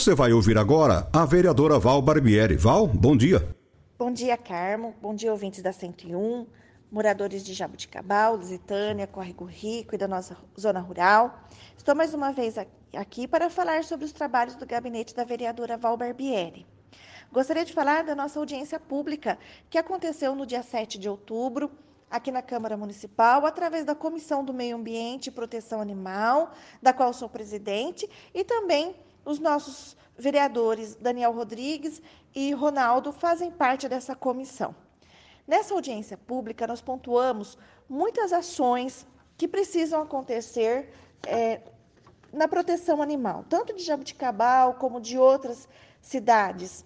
Você vai ouvir agora a vereadora Val Barbieri. Val, bom dia. Bom dia, Carmo. Bom dia, ouvintes da 101, moradores de Jabuticabal, Lusitânia, Córrego Rico e da nossa zona rural. Estou mais uma vez aqui para falar sobre os trabalhos do gabinete da vereadora Val Barbieri. Gostaria de falar da nossa audiência pública, que aconteceu no dia 7 de outubro, aqui na Câmara Municipal, através da Comissão do Meio Ambiente e Proteção Animal, da qual sou presidente, e também os nossos vereadores Daniel Rodrigues e Ronaldo fazem parte dessa comissão. Nessa audiência pública, nós pontuamos muitas ações que precisam acontecer é, na proteção animal, tanto de Jabuticabal como de outras cidades.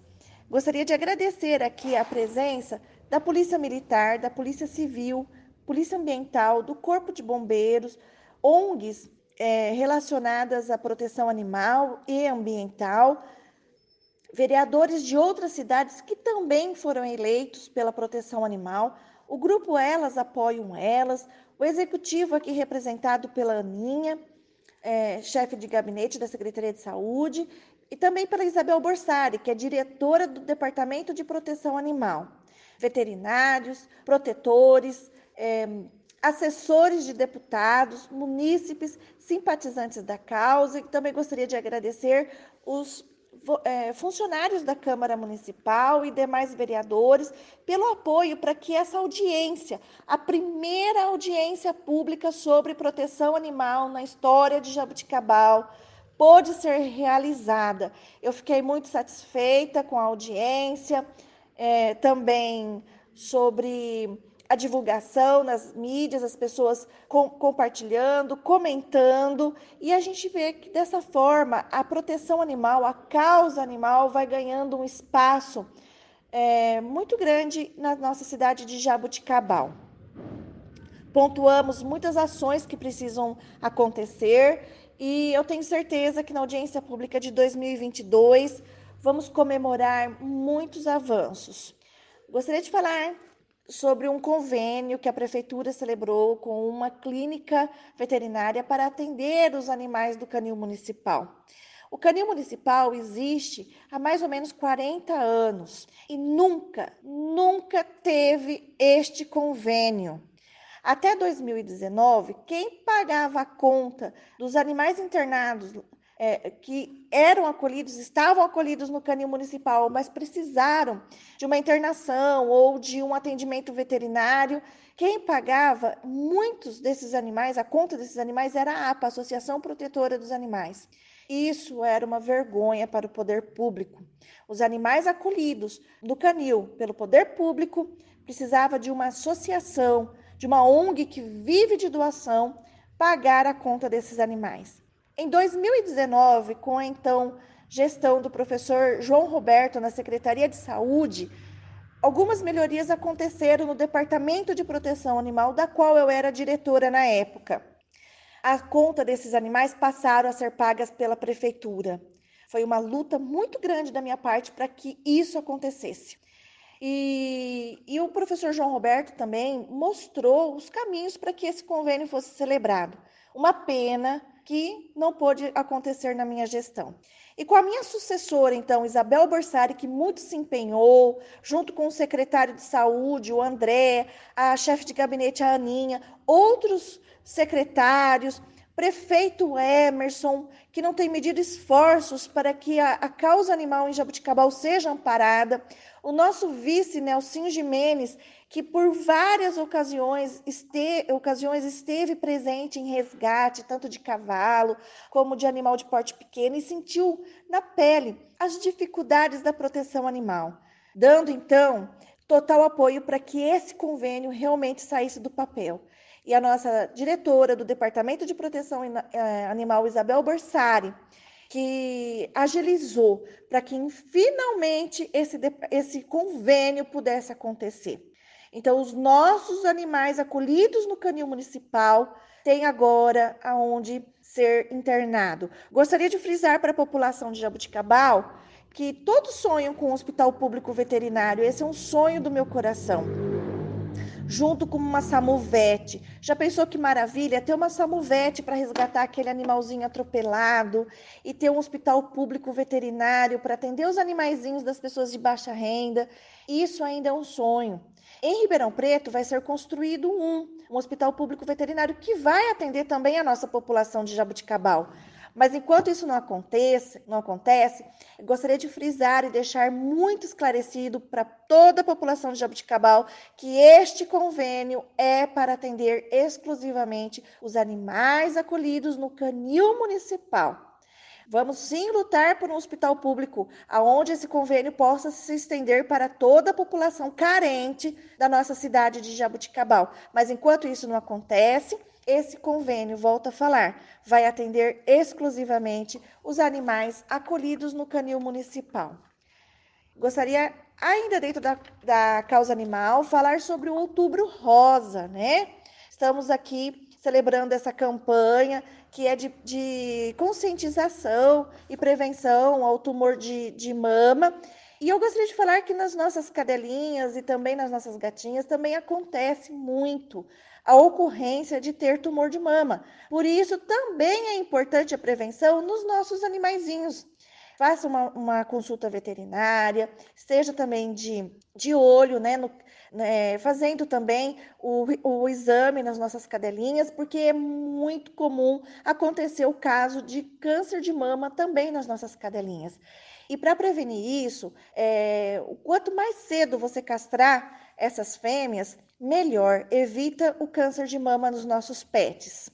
Gostaria de agradecer aqui a presença da Polícia Militar, da Polícia Civil, Polícia Ambiental, do Corpo de Bombeiros, ONGs é, relacionadas à proteção animal e ambiental, vereadores de outras cidades que também foram eleitos pela proteção animal. O grupo Elas Apoiam Elas, o executivo aqui representado pela Aninha, é, chefe de gabinete da Secretaria de Saúde, e também pela Isabel Borsari, que é diretora do Departamento de Proteção Animal. Veterinários, protetores, é, assessores de deputados, munícipes, simpatizantes da causa, e também gostaria de agradecer os é, funcionários da Câmara Municipal e demais vereadores pelo apoio para que essa audiência, a primeira audiência pública sobre proteção animal na história de Jabuticabal, pôde ser realizada. Eu fiquei muito satisfeita com a audiência, é, também sobre a divulgação nas mídias, as pessoas com, compartilhando, comentando, e a gente vê que dessa forma a proteção animal, a causa animal vai ganhando um espaço é, muito grande na nossa cidade de Jabuticabal. Pontuamos muitas ações que precisam acontecer e eu tenho certeza que na audiência pública de 2022 vamos comemorar muitos avanços. Gostaria de falar sobre um convênio que a prefeitura celebrou com uma clínica veterinária para atender os animais do canil municipal. O canil municipal existe há mais ou menos 40 anos e nunca, nunca teve este convênio. Até 2019, quem pagava a conta dos animais internados é, que eram acolhidos, estavam acolhidos no canil municipal, mas precisaram de uma internação ou de um atendimento veterinário. Quem pagava muitos desses animais, a conta desses animais era a APA, Associação Protetora dos Animais. Isso era uma vergonha para o poder público. Os animais acolhidos no canil pelo poder público precisava de uma associação, de uma ONG que vive de doação, pagar a conta desses animais. Em 2019, com a então gestão do professor João Roberto na Secretaria de Saúde, algumas melhorias aconteceram no Departamento de Proteção Animal, da qual eu era diretora na época. A conta desses animais passaram a ser pagas pela prefeitura. Foi uma luta muito grande da minha parte para que isso acontecesse. E, e, o professor João Roberto também mostrou os caminhos para que esse convênio fosse celebrado. Uma pena que não pôde acontecer na minha gestão. E com a minha sucessora, então, Isabel Borsari, que muito se empenhou, junto com o secretário de saúde, o André, a chefe de gabinete, a Aninha, outros secretários, prefeito Emerson, que não tem medido esforços para que a, a causa animal em Jabuticabal seja amparada, o nosso vice, Nelson Jimenez, que por várias ocasiões, este, ocasiões esteve presente em resgate, tanto de cavalo como de animal de porte pequeno, e sentiu na pele as dificuldades da proteção animal, dando então total apoio para que esse convênio realmente saísse do papel e a nossa diretora do Departamento de Proteção eh, Animal, Isabel Borsari, que agilizou para que finalmente esse, esse convênio pudesse acontecer. Então, os nossos animais acolhidos no canil municipal têm agora aonde ser internado. Gostaria de frisar para a população de Jabuticabal que todos sonham com um hospital público veterinário. Esse é um sonho do meu coração junto com uma samuvete. Já pensou que maravilha ter uma samuvete para resgatar aquele animalzinho atropelado e ter um hospital público veterinário para atender os animaizinhos das pessoas de baixa renda? Isso ainda é um sonho. Em Ribeirão Preto vai ser construído um, um hospital público veterinário que vai atender também a nossa população de Jabuticabal. Mas enquanto isso não acontece, não acontece, gostaria de frisar e deixar muito esclarecido para toda a população de Jabuticabal que este convênio é para atender exclusivamente os animais acolhidos no canil municipal. Vamos sim lutar por um hospital público, aonde esse convênio possa se estender para toda a população carente da nossa cidade de Jabuticabal. Mas enquanto isso não acontece, esse convênio, volta a falar, vai atender exclusivamente os animais acolhidos no canil municipal. Gostaria, ainda dentro da, da causa animal, falar sobre o Outubro Rosa, né? Estamos aqui celebrando essa campanha que é de, de conscientização e prevenção ao tumor de, de mama. E eu gostaria de falar que nas nossas cadelinhas e também nas nossas gatinhas também acontece muito a ocorrência de ter tumor de mama. Por isso, também é importante a prevenção nos nossos animaizinhos. Faça uma, uma consulta veterinária, esteja também de, de olho, né, no, né, fazendo também o, o exame nas nossas cadelinhas, porque é muito comum acontecer o caso de câncer de mama também nas nossas cadelinhas. E para prevenir isso, é, quanto mais cedo você castrar essas fêmeas, melhor, evita o câncer de mama nos nossos pets.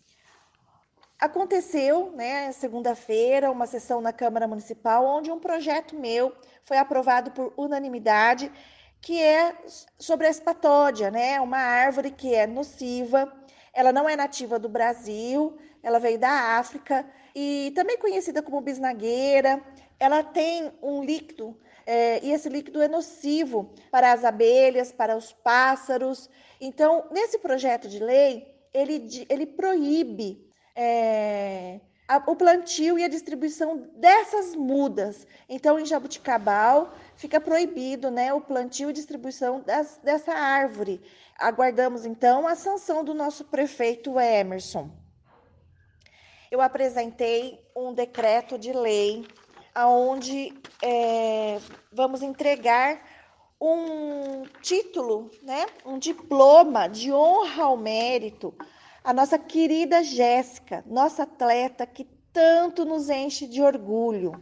Aconteceu, né, segunda-feira, uma sessão na Câmara Municipal onde um projeto meu foi aprovado por unanimidade, que é sobre a espatódia, né, uma árvore que é nociva, ela não é nativa do Brasil, ela veio da África e também conhecida como bisnagueira. Ela tem um líquido é, e esse líquido é nocivo para as abelhas, para os pássaros. Então, nesse projeto de lei, ele, ele proíbe é, a, o plantio e a distribuição dessas mudas. Então, em Jabuticabal, fica proibido né, o plantio e distribuição das, dessa árvore. Aguardamos, então, a sanção do nosso prefeito Emerson. Eu apresentei um decreto de lei aonde é, vamos entregar um título, né, um diploma de honra ao mérito à nossa querida Jéssica, nossa atleta que tanto nos enche de orgulho.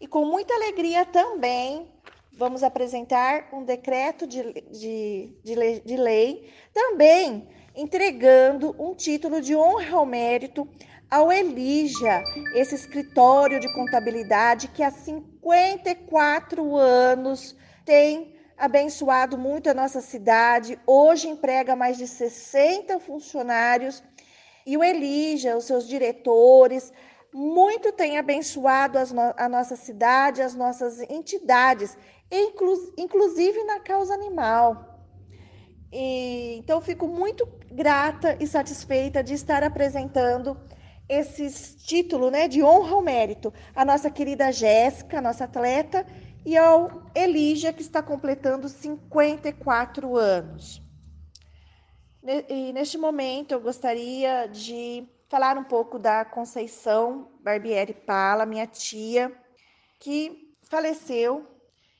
E com muita alegria também vamos apresentar um decreto de, de, de, de lei, também entregando um título de honra ao mérito ao Elija, esse escritório de contabilidade que há 54 anos tem abençoado muito a nossa cidade, hoje emprega mais de 60 funcionários e o Elija, os seus diretores, muito tem abençoado no a nossa cidade, as nossas entidades, inclu inclusive na causa animal. E, então, fico muito grata e satisfeita de estar apresentando esse título né, de honra ao mérito à nossa querida Jéssica, nossa atleta, e ao Elígia, que está completando 54 anos. E neste momento eu gostaria de falar um pouco da Conceição Barbieri Pala, minha tia, que faleceu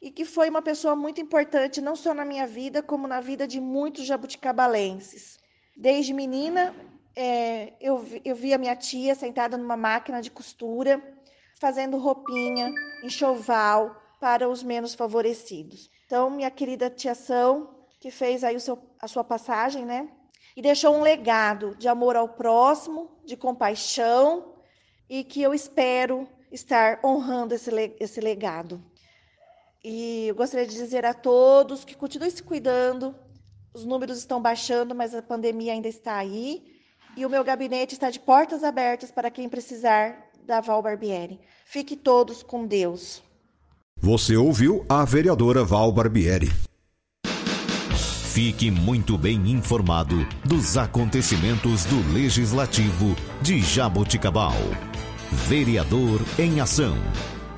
e que foi uma pessoa muito importante não só na minha vida, como na vida de muitos jabuticabalenses. Desde menina, é, eu, eu vi a minha tia sentada numa máquina de costura, fazendo roupinha, enxoval para os menos favorecidos. Então, minha querida tia São, que fez aí o seu, a sua passagem, né? E deixou um legado de amor ao próximo, de compaixão, e que eu espero estar honrando esse, esse legado. E eu gostaria de dizer a todos que continuem se cuidando. Os números estão baixando, mas a pandemia ainda está aí. E o meu gabinete está de portas abertas para quem precisar da Val Barbieri. Fique todos com Deus. Você ouviu a vereadora Val Barbieri. Fique muito bem informado dos acontecimentos do Legislativo de Jaboticabal. Vereador em Ação.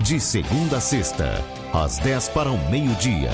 De segunda a sexta, às 10 para o meio-dia.